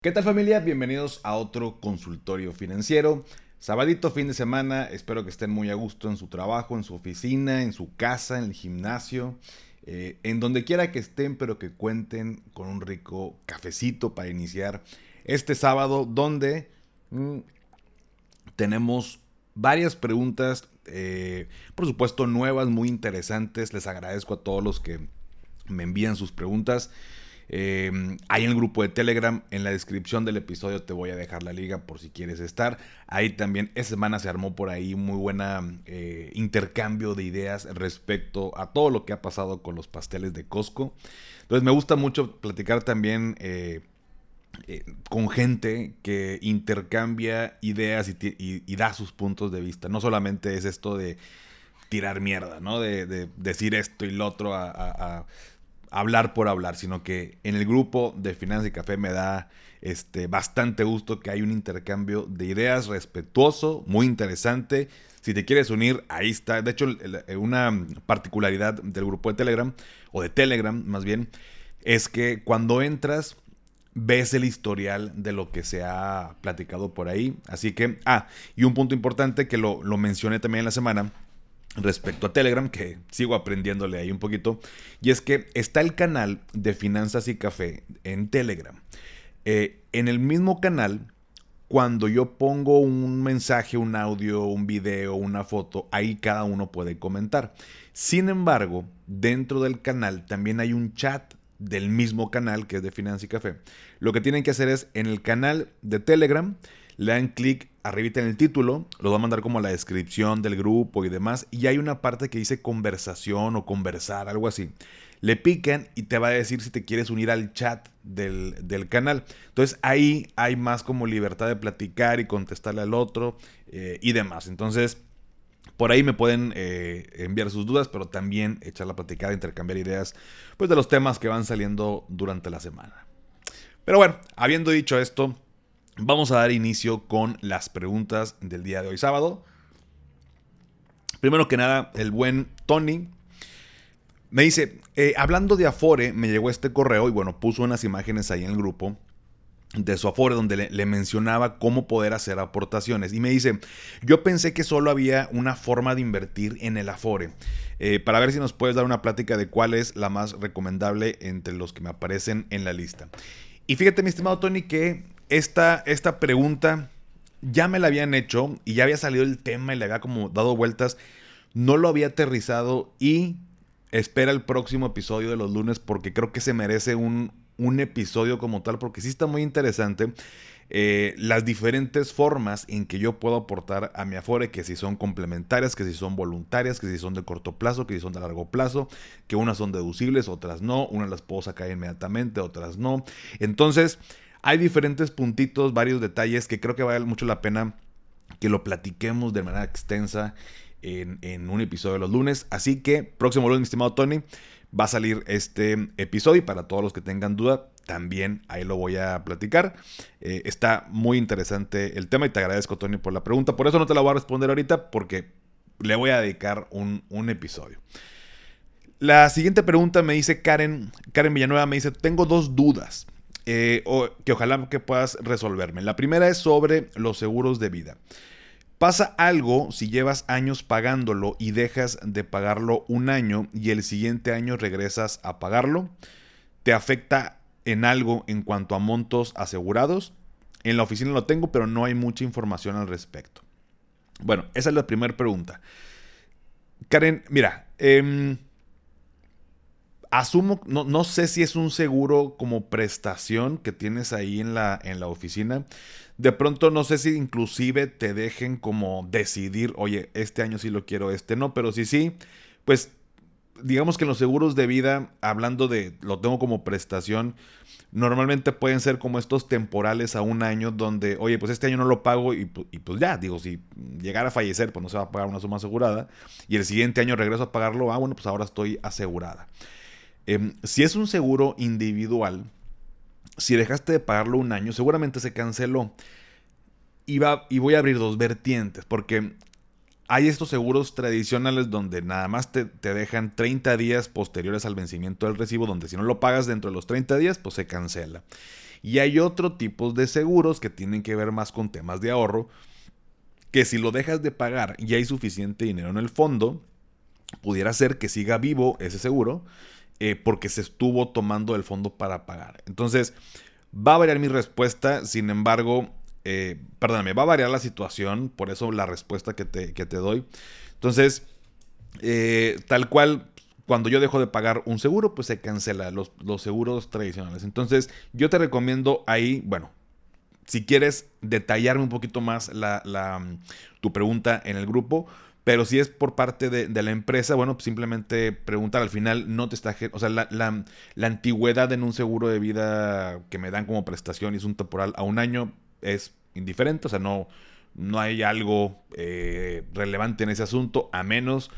¿Qué tal familia? Bienvenidos a otro consultorio financiero. Sabadito, fin de semana, espero que estén muy a gusto en su trabajo, en su oficina, en su casa, en el gimnasio, eh, en donde quiera que estén, pero que cuenten con un rico cafecito para iniciar este sábado, donde mm, tenemos varias preguntas, eh, por supuesto nuevas, muy interesantes. Les agradezco a todos los que me envían sus preguntas. Eh, ahí en el grupo de Telegram, en la descripción del episodio te voy a dejar la liga por si quieres estar. Ahí también, esta semana se armó por ahí muy buena eh, intercambio de ideas respecto a todo lo que ha pasado con los pasteles de Costco. Entonces me gusta mucho platicar también eh, con gente que intercambia ideas y, da sus puntos de vista. No solamente es esto de tirar mierda, ¿no? De, decir esto y lo otro a hablar por hablar, sino que en el grupo de Finanza y Café me da este, bastante gusto que hay un intercambio de ideas respetuoso, muy interesante. Si te quieres unir, ahí está. De hecho, una particularidad del grupo de Telegram, o de Telegram más bien, es que cuando entras ves el historial de lo que se ha platicado por ahí. Así que, ah, y un punto importante que lo, lo mencioné también en la semana, respecto a Telegram, que sigo aprendiéndole ahí un poquito, y es que está el canal de Finanzas y Café en Telegram. Eh, en el mismo canal, cuando yo pongo un mensaje, un audio, un video, una foto, ahí cada uno puede comentar. Sin embargo, dentro del canal también hay un chat del mismo canal que es de Finanzas y Café. Lo que tienen que hacer es en el canal de Telegram, le dan clic arribita en el título, lo va a mandar como la descripción del grupo y demás, y hay una parte que dice conversación o conversar, algo así. Le pican y te va a decir si te quieres unir al chat del, canal. Entonces ahí hay más como libertad de platicar y contestarle al otro eh, y demás. Entonces por ahí me pueden eh, enviar sus dudas, pero también echar la platicada, intercambiar ideas pues, de los temas que van saliendo durante la semana. Pero bueno, habiendo dicho esto, Vamos a dar inicio con las preguntas del día de hoy sábado. Primero que nada, el buen Tony me dice, eh, hablando de Afore, me llegó este correo y bueno, puso unas imágenes ahí en el grupo de su Afore donde le, mencionaba cómo poder hacer aportaciones. Y me dice, yo pensé que solo había una forma de invertir en el Afore. Eh, para ver si nos puedes dar una plática de cuál es la más recomendable entre los que me aparecen en la lista. Y fíjate, mi estimado Tony, que esta, esta pregunta ya me la habían hecho y ya había salido el tema y le había como dado vueltas. No lo había aterrizado y espera el próximo episodio de los lunes porque creo que se merece un, un episodio como tal porque sí está muy interesante. Eh, las diferentes formas en que yo puedo aportar a mi Afore, que si son complementarias, que si son voluntarias, que si son de corto plazo, que si son de largo plazo, que unas son deducibles, otras no, unas las puedo sacar inmediatamente, otras no. Entonces, hay diferentes puntitos, varios detalles que creo que vale mucho la pena que lo platiquemos de manera extensa en, un episodio de los lunes. Así que, próximo lunes, mi estimado Tony, va a salir este episodio y para todos los que tengan duda, también ahí lo voy a platicar. Eh, está muy interesante el tema y te agradezco, Tony, por la pregunta. Por eso no te la voy a responder ahorita porque le voy a dedicar un, un episodio. La siguiente pregunta me dice Karen, Karen Villanueva me dice, tengo dos dudas. Eh, que ojalá que puedas resolverme. La primera es sobre los seguros de vida. Pasa algo si llevas años pagándolo y dejas de pagarlo un año y el siguiente año regresas a pagarlo. ¿Te afecta en algo en cuanto a montos asegurados? En la oficina lo tengo, pero no hay mucha información al respecto. Bueno, esa es la primera pregunta. Karen, mira, eh, asumo, no, no, sé si es un seguro como prestación que tienes ahí en la, en la oficina. De pronto no sé si inclusive te dejen como decidir, oye, este año sí lo quiero, este no, pero si sí, pues digamos que los seguros de vida, hablando de, lo tengo como prestación, normalmente pueden ser como estos temporales a un año donde, oye, pues este año no lo pago y, y, pues ya, digo, si llegara a fallecer, pues no se va a pagar una suma asegurada y el siguiente año regreso a pagarlo, ah, bueno, pues ahora estoy asegurada. Em, si es un seguro individual, si dejaste de pagarlo un año, seguramente se canceló. Y, y voy a abrir dos vertientes, porque hay estos seguros tradicionales donde nada más te, te, dejan 30 días posteriores al vencimiento del recibo, donde si no lo pagas dentro de los 30 días, pues se cancela. Y hay otro tipo de seguros que tienen que ver más con temas de ahorro, que si lo dejas de pagar y hay suficiente dinero en el fondo, pudiera ser que siga vivo ese seguro eh, porque se estuvo tomando el fondo para pagar. Entonces, va a variar mi respuesta, sin embargo, eh, perdóname, va a variar la situación, por eso la respuesta que te, que te doy. Entonces, eh, tal cual, cuando yo dejo de pagar un seguro, pues se cancela los, los seguros tradicionales. Entonces, yo te recomiendo ahí, bueno, si quieres detallarme un poquito más la, tu pregunta en el grupo, pero si es por parte de, la empresa, bueno, pues simplemente preguntar al final, no te está... O sea, la, la, antigüedad en un seguro de vida que me dan como prestación y es un temporal a un año es indiferente, o sea, no, no hay algo eh, relevante en ese asunto, a menos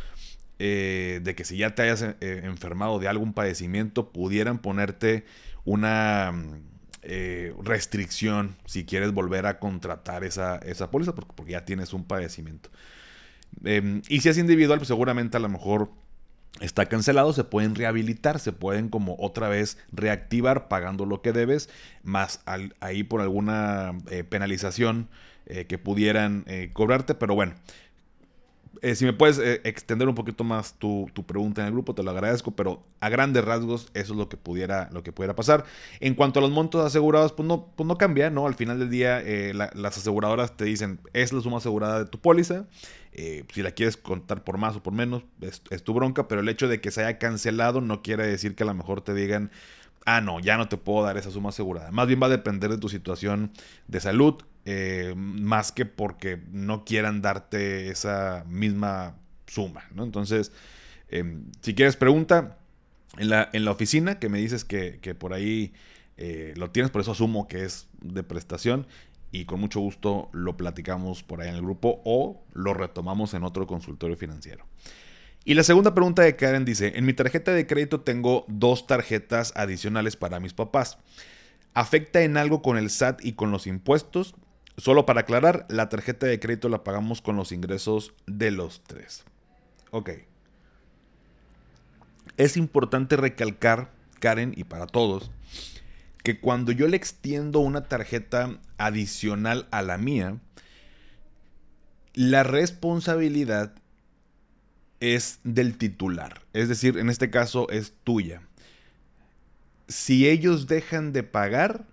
eh, de que si ya te hayas eh, enfermado de algún padecimiento, pudieran ponerte una restricción si quieres volver a contratar esa, esa póliza, porque, porque ya tienes un padecimiento. Em, y si es individual, pues seguramente a lo mejor está cancelado, se pueden rehabilitar, se pueden como otra vez reactivar pagando lo que debes, más ahí por alguna eh, penalización eh, que pudieran eh, cobrarte, pero bueno. si me puedes extender un poquito más tu, pregunta en el grupo, te lo agradezco, pero a grandes rasgos eso es lo que pudiera, lo que pudiera pasar. En cuanto a los montos asegurados, pues no, pues no cambia, ¿no? Al final del día las aseguradoras te dicen, es la suma asegurada de tu póliza, eh, si la quieres contar por más o por menos, es, tu bronca, pero el hecho de que se haya cancelado no quiere decir que a lo mejor te digan, ah, no, ya no te puedo dar esa suma asegurada. Más bien va a depender de tu situación de salud, eh, más que porque no quieran darte esa misma suma, ¿no? Entonces, em, si quieres pregunta, en la, en la oficina, que me dices que, por ahí eh, lo tienes, por eso asumo que es de prestación y con mucho gusto lo platicamos por ahí en el grupo o lo retomamos en otro consultorio financiero. Y la segunda pregunta de Karen dice, en mi tarjeta de crédito tengo dos tarjetas adicionales para mis papás. ¿Afecta en algo con el SAT y con los impuestos? Solo para aclarar, la tarjeta de crédito la pagamos con los ingresos de los tres. Ok. Es importante recalcar, Karen, y para todos, que cuando yo le extiendo una tarjeta adicional a la mía, la responsabilidad es del titular. Es decir, en este caso es tuya. Si ellos dejan de pagar,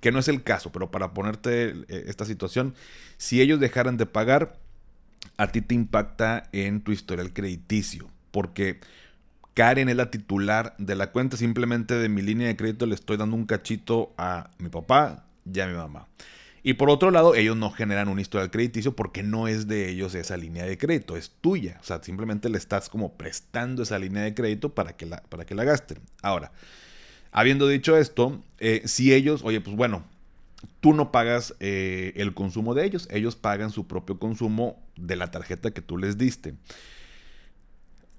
que no es el caso, pero para ponerte eh, esta situación, si ellos dejaran de pagar, a ti te impacta en tu historial crediticio, porque Karen es la titular de la cuenta, simplemente de mi línea de crédito le estoy dando un cachito a mi papá y a mi mamá. Y por otro lado, ellos no generan un historial crediticio porque no es de ellos esa línea de crédito, es tuya. O sea, simplemente le estás como prestando esa línea de crédito para que la, para que la gasten. Ahora, habiendo dicho esto, eh, si ellos, oye, pues bueno, tú no pagas eh, el consumo de ellos, ellos pagan su propio consumo de la tarjeta que tú les diste.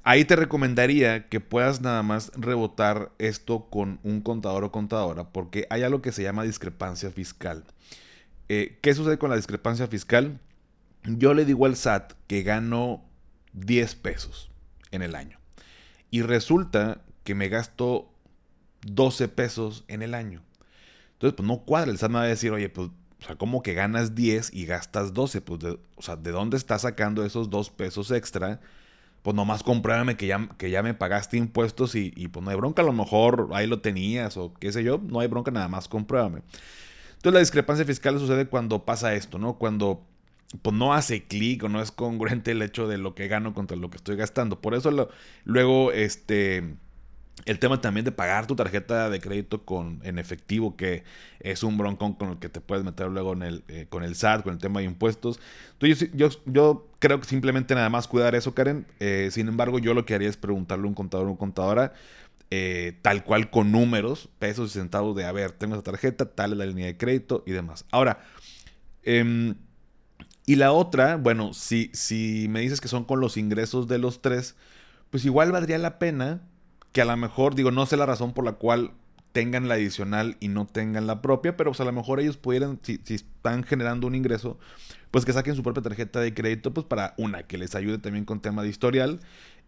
Ahí te recomendaría que puedas nada más rebotar esto con un contador o contadora, porque hay algo que se llama discrepancia fiscal. Eh, ¿Qué sucede con la discrepancia fiscal? Yo le digo al SAT que gano 10 pesos en el año. Y resulta que me gasto 12 pesos en el año. Entonces, pues no cuadra. El SAT me va a decir, oye, pues, o sea, ¿cómo que ganas 10 y gastas 12? Pues, o sea, ¿de dónde estás sacando esos 2 pesos extra? Pues nomás compruébame que ya, que ya me pagaste impuestos y, pues no hay bronca, a lo mejor ahí lo tenías o qué sé yo, no hay bronca, nada más compruébame. Entonces la discrepancia fiscal sucede cuando pasa esto, ¿no? Cuando pues no hace clic o no es congruente el hecho de lo que gano contra lo que estoy gastando. Por eso luego este el tema también de pagar tu tarjeta de crédito con, en efectivo, que es un broncón con el que te puedes meter luego en el, eh, con el SAT, con el tema de impuestos. Entonces, yo, yo, creo que simplemente nada más cuidar eso, Karen. Eh, sin embargo, yo lo que haría es preguntarle a un contador o una contadora, eh, tal cual con números, pesos y centavos de, a ver, tengo esa tarjeta, tal es la línea de crédito y demás. Ahora, em, y la otra, bueno, si, si me dices que son con los ingresos de los tres, pues igual valdría la pena que a lo mejor, digo, no sé la razón por la cual tengan la adicional y no tengan la propia, pero pues a lo mejor ellos pudieran, si, están generando un ingreso, pues que saquen su propia tarjeta de crédito, pues para una, que les ayude también con tema de historial.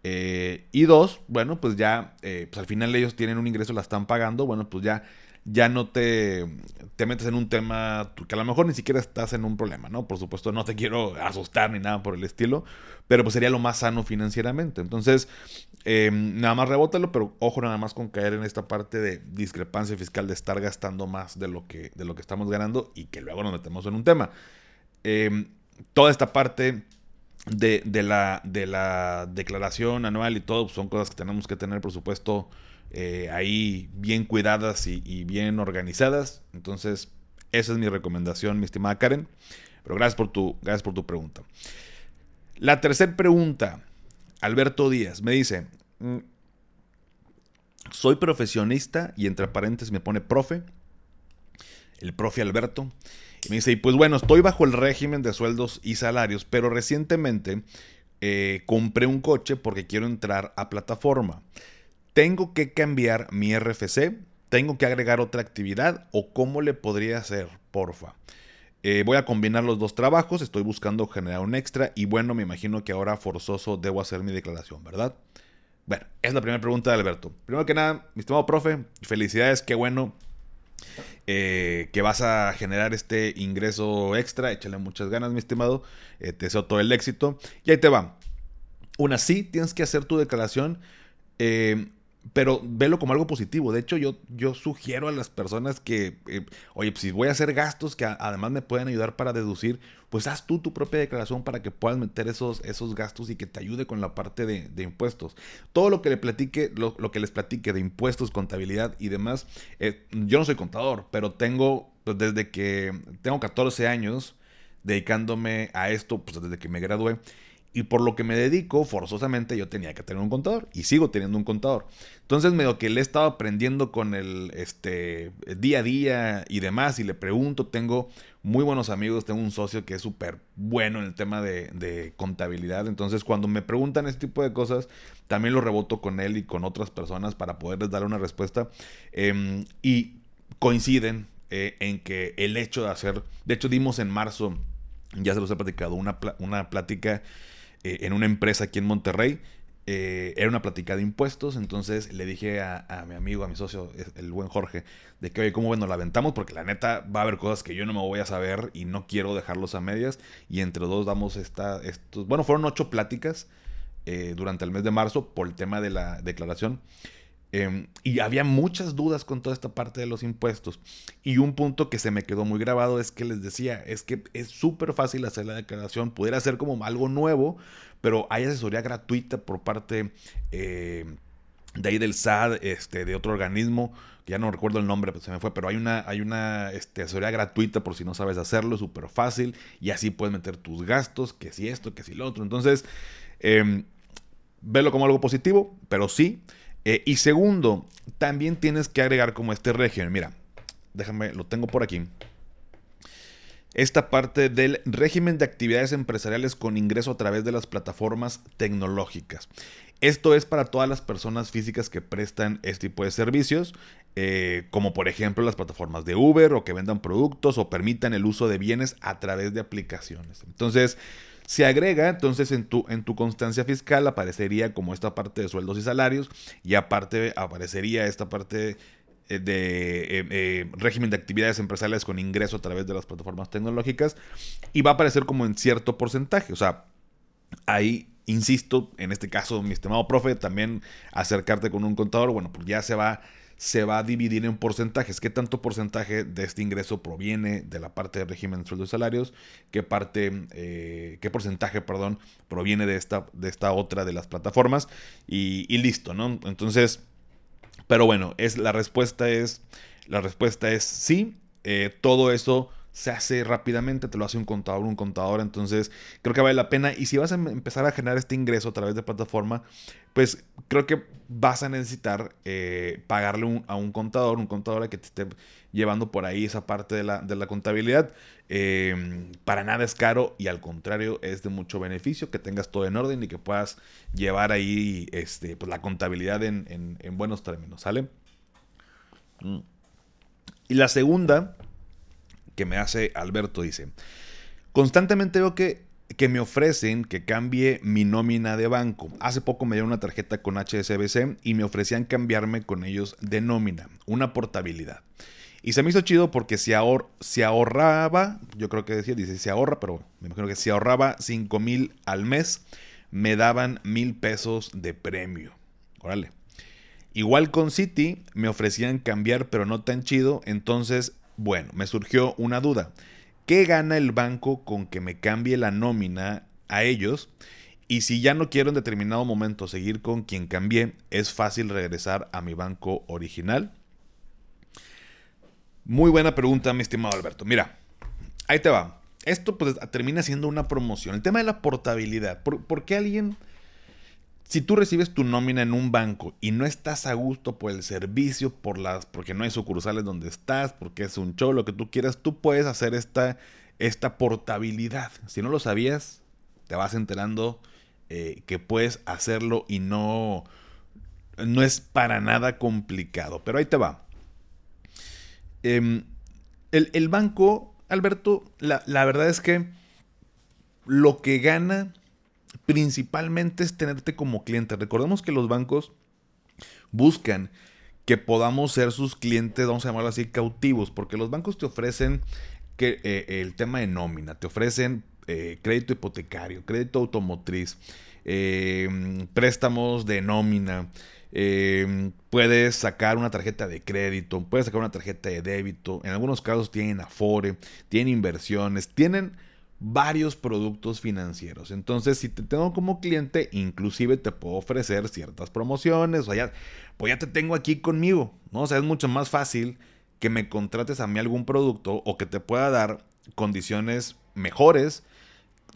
Eh, y dos, bueno, pues ya, eh, pues al final ellos tienen un ingreso, la están pagando, bueno, pues ya ya no te, te metes en un tema que a lo mejor ni siquiera estás en un problema, ¿no? Por supuesto, no te quiero asustar ni nada por el estilo, pero pues sería lo más sano financieramente. Entonces, eh, nada más rebótalo, pero ojo nada más con caer en esta parte de discrepancia fiscal de estar gastando más de lo que, de lo que estamos ganando y que luego nos metemos en un tema. Eh, toda esta parte de, la, de la declaración anual y todo pues, son cosas que tenemos que tener, por supuesto, eh, ahí bien cuidadas y, bien organizadas. Entonces, esa es mi recomendación, mi estimada Karen. Pero gracias por tu, gracias por tu pregunta. La tercera pregunta, Alberto Díaz, me dice, mm, soy profesionista y entre paréntesis me pone profe, el profe Alberto. Y me dice, y pues bueno, estoy bajo el régimen de sueldos y salarios, pero recientemente eh, compré un coche porque quiero entrar a plataforma. ¿Tengo que cambiar mi RFC? ¿Tengo que agregar otra actividad? ¿O cómo le podría hacer, porfa? Eh, voy a combinar los dos trabajos, estoy buscando generar un extra y bueno, me imagino que ahora forzoso debo hacer mi declaración, ¿verdad? Bueno, es la primera pregunta de Alberto. Primero que nada, mi estimado profe, felicidades, qué bueno eh, que vas a generar este ingreso extra. Échale muchas ganas, mi estimado. Eh, te deseo todo el éxito. Y ahí te va. Una sí, tienes que hacer tu declaración. Eh, pero velo como algo positivo. De hecho, yo, yo sugiero a las personas que, eh, oye, pues, si voy a hacer gastos que además me pueden ayudar para deducir, pues haz tú tu propia declaración para que puedas meter esos, esos gastos y que te ayude con la parte de, impuestos. Todo lo que le platique, lo, que les platique de impuestos, contabilidad y demás, eh, yo no soy contador, pero tengo, pues desde que tengo 14 años dedicándome a esto, pues desde que me gradué. Y por lo que me dedico, forzosamente yo tenía que tener un contador. Y sigo teniendo un contador. Entonces, medio que le he estado aprendiendo con el este, día a día y demás. Y le pregunto, tengo muy buenos amigos, tengo un socio que es súper bueno en el tema de, contabilidad. Entonces, cuando me preguntan este tipo de cosas, también lo reboto con él y con otras personas para poderles dar una respuesta. Em, y coinciden eh, en que el hecho de hacer, de hecho dimos en marzo, ya se los he platicado, una, una plática eh, en una empresa aquí en Monterrey. Eh, era una plática de impuestos, entonces le dije a, mi amigo, a mi socio, el buen Jorge, de que, oye, ¿cómo bueno la aventamos? Porque la neta va a haber cosas que yo no me voy a saber y no quiero dejarlos a medias. Y entre dos damos esta, estos, bueno, fueron ocho pláticas eh, durante el mes de marzo por el tema de la declaración. Em, y había muchas dudas con toda esta parte de los impuestos. Y un punto que se me quedó muy grabado es que les decía, es que es súper fácil hacer la declaración, pudiera ser como algo nuevo, pero hay asesoría gratuita por parte eh, de ahí del SAD, este, de otro organismo, ya no recuerdo el nombre, pues se me fue, pero hay una, hay una este, asesoría gratuita por si no sabes hacerlo, súper fácil, y así puedes meter tus gastos, que si esto, que si lo otro. Entonces, eh, como algo positivo, pero sí. Eh, y segundo, también tienes que agregar como este régimen. Mira, déjame, lo tengo por aquí. Esta parte del régimen de actividades empresariales con ingreso a través de las plataformas tecnológicas. Esto es para todas las personas físicas que prestan este tipo de servicios, eh, como por ejemplo las plataformas de Uber o que vendan productos o permitan el uso de bienes a través de aplicaciones. Entonces, se agrega, entonces en tu, en tu constancia fiscal aparecería como esta parte de sueldos y salarios y aparte aparecería esta parte eh, de eh, eh, régimen de actividades empresariales con ingreso a través de las plataformas tecnológicas y va a aparecer como en cierto porcentaje. O sea, ahí, insisto, en este caso, mi estimado profe, también acercarte con un contador, bueno, pues ya se va se va a dividir en porcentajes. ¿Qué tanto porcentaje de este ingreso proviene de la parte del régimen de sueldos y salarios? ¿Qué parte, eh, qué porcentaje, perdón, proviene de esta, de esta otra de las plataformas? Y, listo, ¿no? Entonces, pero bueno, es, la respuesta es, la respuesta es sí. Eh, todo eso se hace rápidamente, te lo hace un contador, un contador, entonces creo que vale la pena. Y si vas a empezar a generar este ingreso a través de plataforma, pues creo que vas a necesitar eh, pagarle a un contador, un contador que te esté llevando por ahí esa parte de la, contabilidad. Em, para nada es caro y al contrario es de mucho beneficio que tengas todo en orden y que puedas llevar ahí este, pues, la contabilidad en, en buenos términos, ¿sale? Mm. Y la segunda que me hace Alberto dice, constantemente veo que, que me ofrecen que cambie mi nómina de banco. Hace poco me dieron una tarjeta con HSBC y me ofrecían cambiarme con ellos de nómina, una portabilidad. Y se me hizo chido porque si, ahor ahorraba, yo creo que decía, dice, se ahorra, pero me imagino que si ahorraba 5 mil al mes, me daban mil pesos de premio. Órale. Igual con City me ofrecían cambiar, pero no tan chido. Entonces, bueno, me surgió una duda. ¿Qué gana el banco con que me cambie la nómina a ellos? Y si ya no quiero en determinado momento seguir con quien cambié, ¿es fácil regresar a mi banco original? Muy buena pregunta, mi estimado Alberto. Mira, ahí te va. Esto pues termina siendo una promoción. El tema de la portabilidad. ¿Por, qué alguien si tú recibes tu nómina en un banco y no estás a gusto por el servicio, por las, porque no hay sucursales donde estás, porque es un show, lo que tú quieras, tú puedes hacer esta, esta portabilidad. Si no lo sabías, te vas enterando eh, que puedes hacerlo y no, no es para nada complicado. Pero ahí te va. Em, el, banco, Alberto, la, la verdad es que lo que gana principalmente es tenerte como cliente. Recordemos que los bancos buscan que podamos ser sus clientes, vamos a llamarlo así, cautivos, porque los bancos te ofrecen que, eh, el tema de nómina, te ofrecen eh, crédito hipotecario, crédito automotriz, eh, préstamos de nómina, puedes sacar una tarjeta de crédito, puedes sacar una tarjeta de débito, en algunos casos tienen afore, tienen inversiones, tienen varios productos financieros. Entonces, si te tengo como cliente, inclusive te puedo ofrecer ciertas promociones, o ya, pues ya te tengo aquí conmigo, ¿no? O sea, es mucho más fácil que me contrates a mí algún producto o que te pueda dar condiciones mejores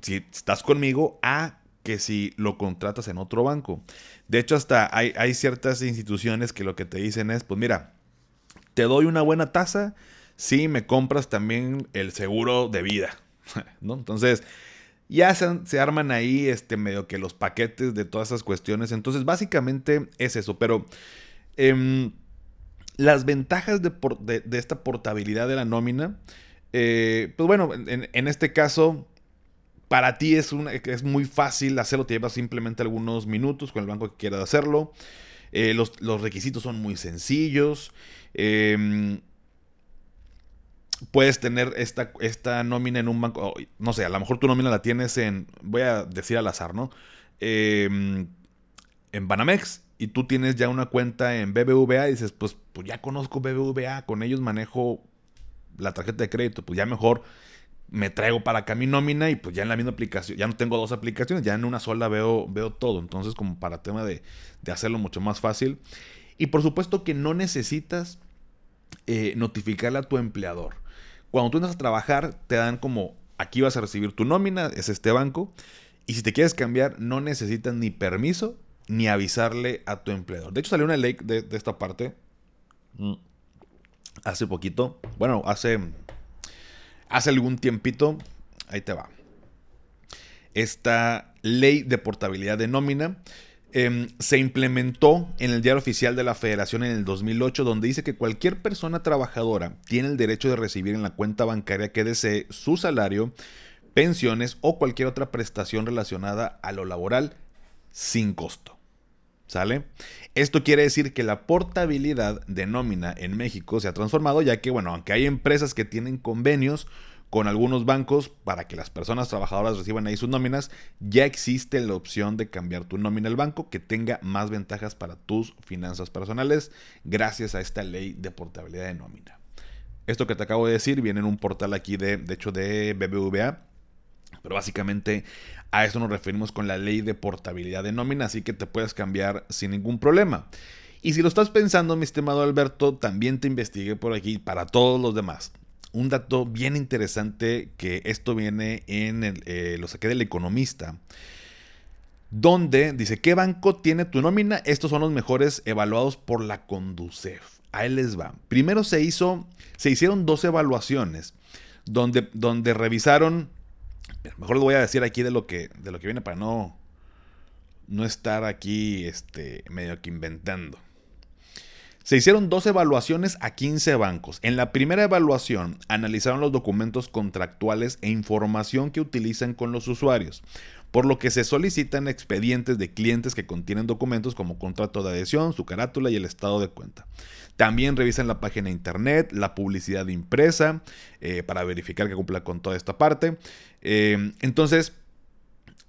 si estás conmigo a que si lo contratas en otro banco. De hecho, hasta hay, hay ciertas instituciones que lo que te dicen es, pues mira, te doy una buena tasa si me compras también el seguro de vida, ¿no? Entonces, ya se, arman ahí este, medio que los paquetes de todas esas cuestiones. Entonces, básicamente es eso. Pero em, las ventajas de, esta portabilidad de la nómina, eh, pues bueno, en, este caso, para ti es, es muy fácil hacerlo. Te lleva simplemente algunos minutos con el banco que quieras hacerlo. Eh, los, requisitos son muy sencillos. Eh, puedes tener esta, esta nómina en un banco, no sé, a lo mejor tu nómina la tienes en, voy a decir al azar, ¿no? Em, en Banamex y tú tienes ya una cuenta en BBVA y dices, pues, pues ya conozco BBVA, con ellos manejo la tarjeta de crédito, pues ya mejor me traigo para acá mi nómina y pues ya en la misma aplicación, ya no tengo dos aplicaciones, ya en una sola veo, veo todo, entonces como para tema de, de hacerlo mucho más fácil. Y por supuesto que no necesitas eh, notificarle a tu empleador. Cuando tú entras a trabajar, te dan como, aquí vas a recibir tu nómina, es este banco, y si te quieres cambiar, no necesitas ni permiso ni avisarle a tu empleador. De hecho, salió una ley de, esta parte mm, hace poquito, bueno, hace, hace algún tiempito, ahí te va. Esta ley de portabilidad de nómina Em, se implementó en el diario oficial de la federación en el 2008 donde dice que cualquier persona trabajadora tiene el derecho de recibir en la cuenta bancaria que desee su salario, pensiones o cualquier otra prestación relacionada a lo laboral sin costo. ¿Sale? Esto quiere decir que la portabilidad de nómina en México se ha transformado ya que, bueno, aunque hay empresas que tienen convenios con algunos bancos para que las personas trabajadoras reciban ahí sus nóminas, ya existe la opción de cambiar tu nómina al banco que tenga más ventajas para tus finanzas personales gracias a esta ley de portabilidad de nómina. Esto que te acabo de decir viene en un portal aquí de, de hecho, de BBVA. Pero básicamente a eso nos referimos con la ley de portabilidad de nómina, así que te puedes cambiar sin ningún problema. Y si lo estás pensando, mi estimado Alberto, también te investigué por aquí para todos los demás un dato bien interesante que esto viene en el, eh, lo saqué del economista donde dice qué banco tiene tu nómina estos son los mejores evaluados por la Conducef. Ahí les va. Primero se hizo se hicieron dos evaluaciones donde donde revisaron mejor les voy a decir aquí de lo que de lo que viene para no no estar aquí este medio que inventando Se hicieron dos evaluaciones a 15 bancos. En la primera evaluación analizaron los documentos contractuales e información que utilizan con los usuarios, por lo que se solicitan expedientes de clientes que contienen documentos como contrato de adhesión, su carátula y el estado de cuenta. También revisan la página de internet, la publicidad impresa, eh, para verificar que cumpla con toda esta parte. Eh, entonces,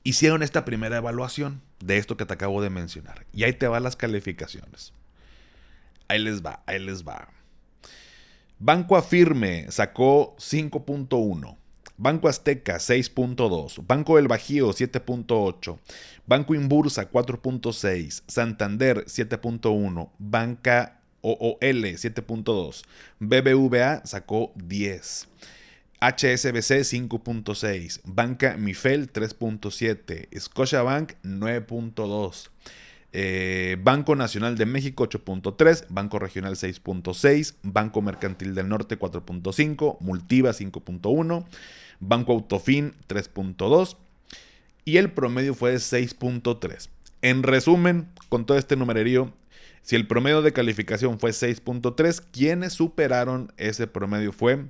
hicieron esta primera evaluación de esto que te acabo de mencionar. Y ahí te van las calificaciones. Ahí les va, ahí les va. Banco Afirme sacó 5.1. Banco Azteca 6.2, Banco del Bajío 7.8, Banco Inbursa 4.6, Santander 7.1, Banca OOL 7.2, BBVA sacó 10, HSBC 5.6, Banca Mifel 3.7, Scotiabank 9.2. Eh, Banco Nacional de México 8.3, Banco Regional 6.6, Banco Mercantil del Norte 4.5, Multiva 5.1, Banco Autofin 3.2 y el promedio fue de 6.3. En resumen, con todo este numererío, si el promedio de calificación fue 6.3, quienes superaron ese promedio fue,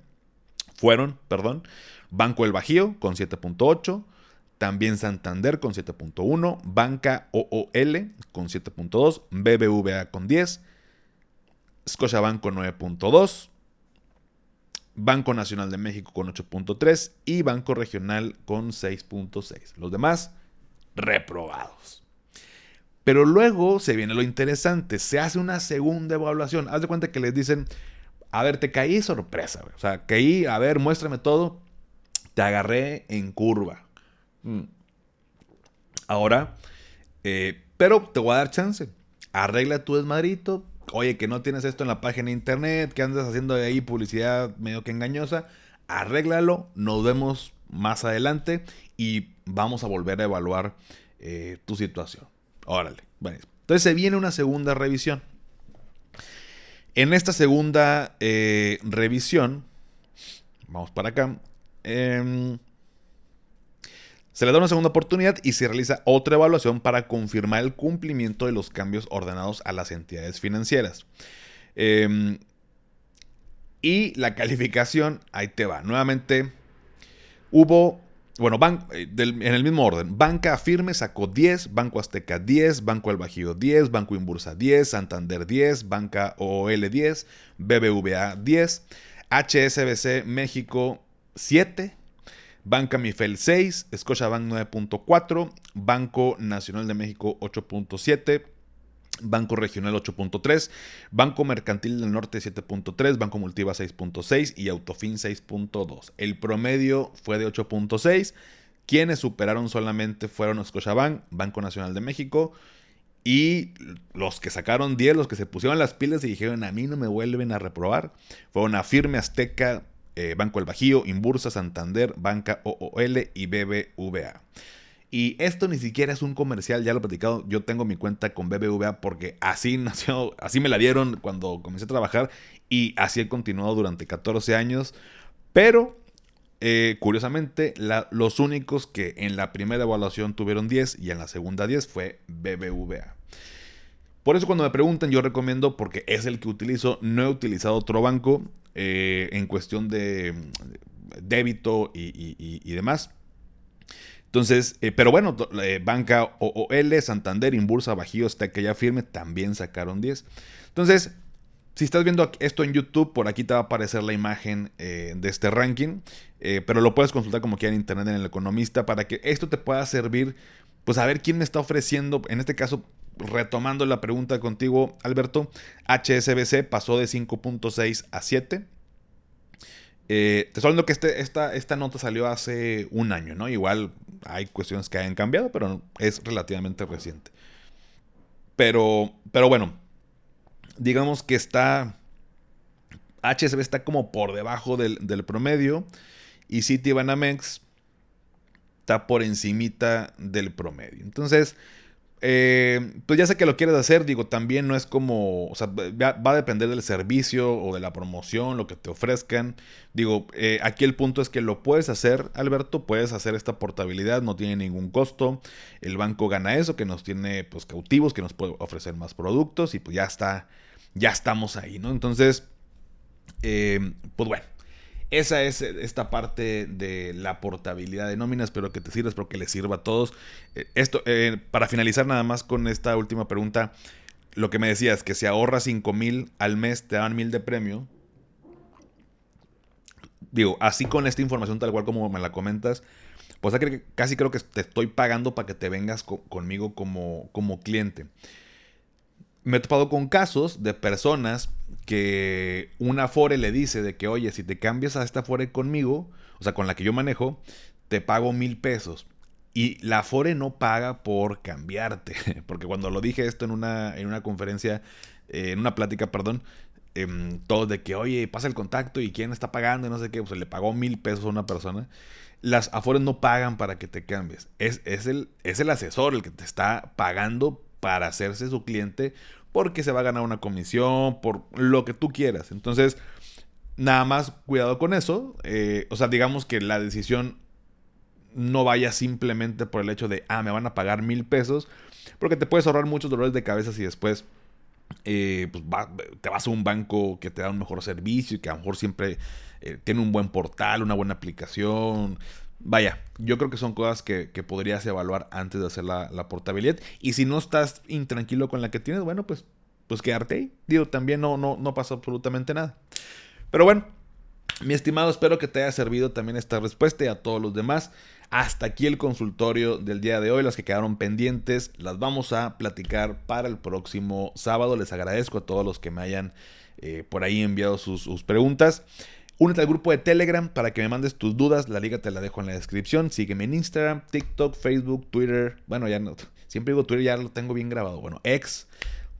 fueron, perdón, Banco El Bajío con 7.8, también Santander con 7.1, Banca OOL con 7.2, BBVA con 10, Scotiabank con 9.2, Banco Nacional de México con 8.3 y Banco Regional con 6.6. Los demás, reprobados. Pero luego se viene lo interesante, se hace una segunda evaluación. Haz de cuenta que les dicen, a ver, te caí sorpresa, o sea, caí, a ver, muéstrame todo, te agarré en curva. Mm. Ahora, eh, pero te voy a dar chance. Arregla tu desmadrito. Oye, que no tienes esto en la página de internet, que andas haciendo ahí publicidad medio que engañosa. Arréglalo, nos vemos más adelante y vamos a volver a evaluar eh, tu situación. Órale. Entonces se viene una segunda revisión. En esta segunda eh, revisión, vamos para acá. Em, se le da una segunda oportunidad y se realiza otra evaluación para confirmar el cumplimiento de los cambios ordenados a las entidades financieras. Em, y la calificación, ahí te va. Nuevamente, hubo, bueno, eh, en el mismo orden. Banca Firme sacó 10, Banco Azteca 10, Banco El Bajío 10, Banco Inbursa 10, Santander 10, Banca OL 10, BBVA 10, HSBC México 7, Banca Mifel 6, Scotiabank 9.4, Banco Nacional de México 8.7, Banco Regional 8.3, Banco Mercantil del Norte 7.3, Banco Multiva 6.6 y Autofin 6.2. El promedio fue de 8.6. Quienes superaron solamente fueron Scotiabank, Banco Nacional de México y los que sacaron 10, los que se pusieron las pilas y dijeron a mí no me vuelven a reprobar, fueron a Firme Azteca, eh, Banco El Bajío, Inbursa, Santander, Banca OOL y BBVA. Y esto ni siquiera es un comercial, ya lo he platicado, yo tengo mi cuenta con BBVA porque así nació, así me la dieron cuando comencé a trabajar y así he continuado durante 14 años. Pero, eh, curiosamente, los únicos que en la primera evaluación tuvieron 10 y en la segunda 10 fue BBVA. Por eso cuando me preguntan yo recomiendo porque es el que utilizo, no he utilizado otro banco eh, en cuestión de débito y, demás. Entonces, eh, pero bueno, eh, Banca OOL, Santander, Inbursa, Bajío, está que ya firme, también sacaron 10. Entonces, si estás viendo esto en YouTube, por aquí te va a aparecer la imagen de este ranking, pero lo puedes consultar como quieras en internet en el economista para que esto te pueda servir, pues a ver quién me está ofreciendo, en este caso, retomando la pregunta contigo, Alberto, HSBC pasó de 5.6 a 7. Eh, te estoy hablando que este, esta, esta nota salió hace un año, ¿no? Igual hay cuestiones que hayan cambiado, pero es relativamente reciente. Pero, pero bueno, digamos que está. HSB está como por debajo del, del promedio. Y Citibanamex está por encimita del promedio. Entonces, eh, pues ya sé que lo quieres hacer, digo, también no es como, o sea, va, a depender del servicio o de la promoción, lo que te ofrezcan. Digo, eh, aquí el punto es que lo puedes hacer, Alberto, puedes hacer esta portabilidad, no tiene ningún costo. El banco gana eso, que nos tiene pues cautivos, que nos puede ofrecer más productos y pues ya está ya estamos ahí, ¿no? Entonces, eh, pues bueno, esa es esta parte de la portabilidad de nóminas. Espero que te sirva, espero que les sirva a todos. Eh, esto, eh, para finalizar nada más con esta última pregunta, lo que me decías, que si ahorras 5 mil al mes te dan mil de premio. Digo, así con esta información tal cual como me la comentas, pues casi creo que te estoy pagando para que te vengas conmigo como, como cliente me he topado con casos de personas que una Afore le dice de que, oye, si te cambias a esta Afore conmigo, o sea, con la que yo manejo, te pago mil pesos. Y la Afore no paga por cambiarte. Porque cuando lo dije esto en una, en una conferencia, eh, en una plática, perdón, eh, todo de que, oye, pasa el contacto y quién está pagando y no sé qué, pues le pagó mil pesos a una persona. Las Afores no pagan para que te cambies. Es, es, el, es el asesor el que te está pagando para hacerse su cliente porque se va a ganar una comisión, por lo que tú quieras. Entonces, nada más cuidado con eso. Eh, o sea, digamos que la decisión no vaya simplemente por el hecho de, ah, me van a pagar mil pesos, porque te puedes ahorrar muchos dolores de cabeza si después eh, pues te vas a un banco que te da un mejor servicio y que a lo mejor siempre eh, tiene un buen portal, una buena aplicación, Vaya, yo creo que son cosas que, podrías evaluar antes de hacer la, portabilidad. Y si no estás intranquilo con la que tienes, bueno, pues, pues quedarte ahí. Digo, también no, no, no pasa absolutamente nada. Pero bueno, mi estimado, espero que te haya servido también esta respuesta y a todos los demás. Hasta aquí el consultorio del día de hoy. Las que quedaron pendientes las vamos a platicar para el próximo sábado. Les agradezco a todos los que me hayan eh, por ahí enviado sus preguntas. Únete al grupo de Telegram para que me mandes tus dudas. La liga te la dejo en la descripción. Sígueme en Instagram, TikTok, Facebook, Twitter. Bueno, ya no. Siempre digo Twitter, ya lo tengo bien grabado. Bueno, ex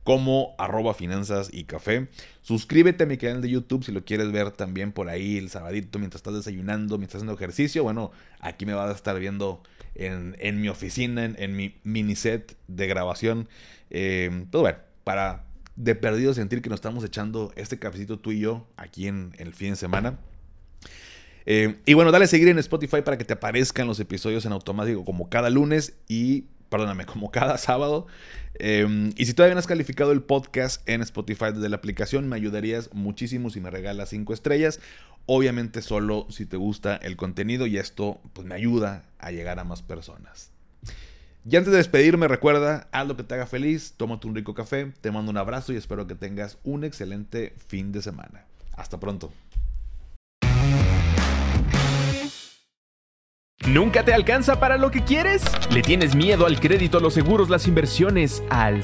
como arroba finanzas y café. Suscríbete a mi canal de YouTube si lo quieres ver también por ahí el sabadito mientras estás desayunando, mientras estás haciendo ejercicio. Bueno, aquí me vas a estar viendo en, mi oficina, en, mi mini set de grabación. Eh, pues bueno, para de perdido sentir que nos estamos echando este cafecito tú y yo aquí en, el fin de semana. Eh, y bueno, dale a seguir en Spotify para que te aparezcan los episodios en automático como cada lunes y, perdóname, como cada sábado. Eh, y si todavía no has calificado el podcast en Spotify desde la aplicación, me ayudarías muchísimo si me regalas 5 estrellas. Obviamente solo si te gusta el contenido y esto pues, me ayuda a llegar a más personas. Y antes de despedirme, recuerda, haz lo que te haga feliz, tómate un rico café, te mando un abrazo y espero que tengas un excelente fin de semana. Hasta pronto. ¿Nunca te alcanza para lo que quieres? ¿Le tienes miedo al crédito, los seguros, las inversiones, al